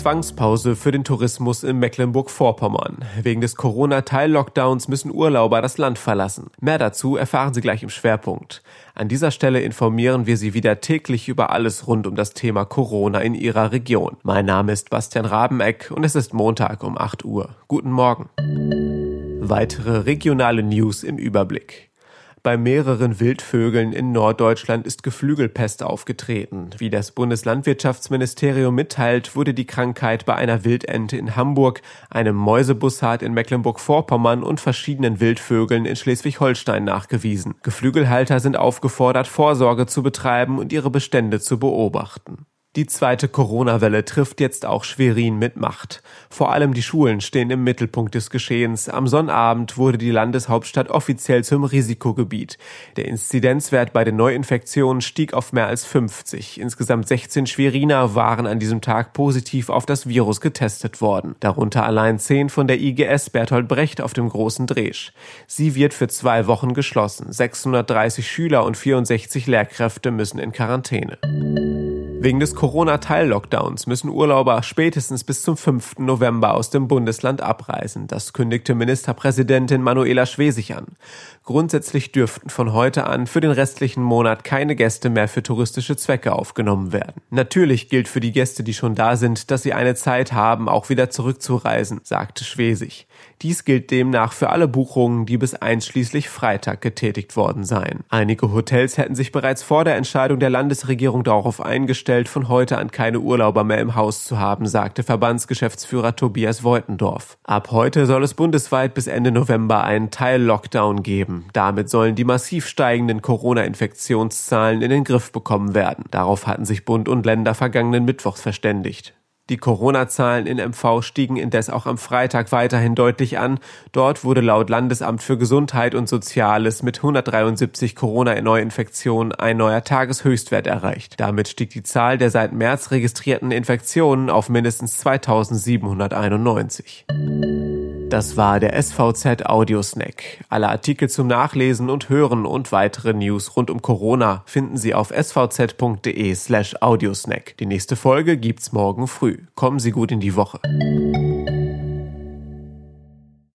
Zwangspause für den Tourismus in Mecklenburg-Vorpommern. Wegen des Corona-Teil-Lockdowns müssen Urlauber das Land verlassen. Mehr dazu erfahren Sie gleich im Schwerpunkt. An dieser Stelle informieren wir Sie wieder täglich über alles rund um das Thema Corona in Ihrer Region. Mein Name ist Bastian Rabeneck und es ist Montag um 8 Uhr. Guten Morgen. Weitere regionale News im Überblick. Bei mehreren Wildvögeln in Norddeutschland ist Geflügelpest aufgetreten. Wie das Bundeslandwirtschaftsministerium mitteilt, wurde die Krankheit bei einer Wildente in Hamburg, einem Mäusebussard in Mecklenburg-Vorpommern und verschiedenen Wildvögeln in Schleswig-Holstein nachgewiesen. Geflügelhalter sind aufgefordert, Vorsorge zu betreiben und ihre Bestände zu beobachten. Die zweite Corona-Welle trifft jetzt auch Schwerin mit Macht. Vor allem die Schulen stehen im Mittelpunkt des Geschehens. Am Sonnabend wurde die Landeshauptstadt offiziell zum Risikogebiet. Der Inzidenzwert bei den Neuinfektionen stieg auf mehr als 50. Insgesamt 16 Schweriner waren an diesem Tag positiv auf das Virus getestet worden. Darunter allein 10 von der IGS Bertolt Brecht auf dem großen Dresch. Sie wird für zwei Wochen geschlossen. 630 Schüler und 64 Lehrkräfte müssen in Quarantäne. Wegen des Corona-Teil-Lockdowns müssen Urlauber spätestens bis zum 5. November aus dem Bundesland abreisen. Das kündigte Ministerpräsidentin Manuela Schwesig an. Grundsätzlich dürften von heute an für den restlichen Monat keine Gäste mehr für touristische Zwecke aufgenommen werden. Natürlich gilt für die Gäste, die schon da sind, dass sie eine Zeit haben, auch wieder zurückzureisen, sagte Schwesig. Dies gilt demnach für alle Buchungen, die bis einschließlich Freitag getätigt worden seien. Einige Hotels hätten sich bereits vor der Entscheidung der Landesregierung darauf eingestellt, von heute an keine Urlauber mehr im Haus zu haben, sagte Verbandsgeschäftsführer Tobias Voitendorf. Ab heute soll es bundesweit bis Ende November einen Teil-Lockdown geben. Damit sollen die massiv steigenden Corona-Infektionszahlen in den Griff bekommen werden. Darauf hatten sich Bund und Länder vergangenen Mittwochs verständigt. Die Corona-Zahlen in MV stiegen indes auch am Freitag weiterhin deutlich an. Dort wurde laut Landesamt für Gesundheit und Soziales mit 173 Corona-Neuinfektionen ein neuer Tageshöchstwert erreicht. Damit stieg die Zahl der seit März registrierten Infektionen auf mindestens 2791. Das war der SVZ Audiosnack. Alle Artikel zum Nachlesen und Hören und weitere News rund um Corona finden Sie auf svz.de slash audiosnack. Die nächste Folge gibt's morgen früh. Kommen Sie gut in die Woche.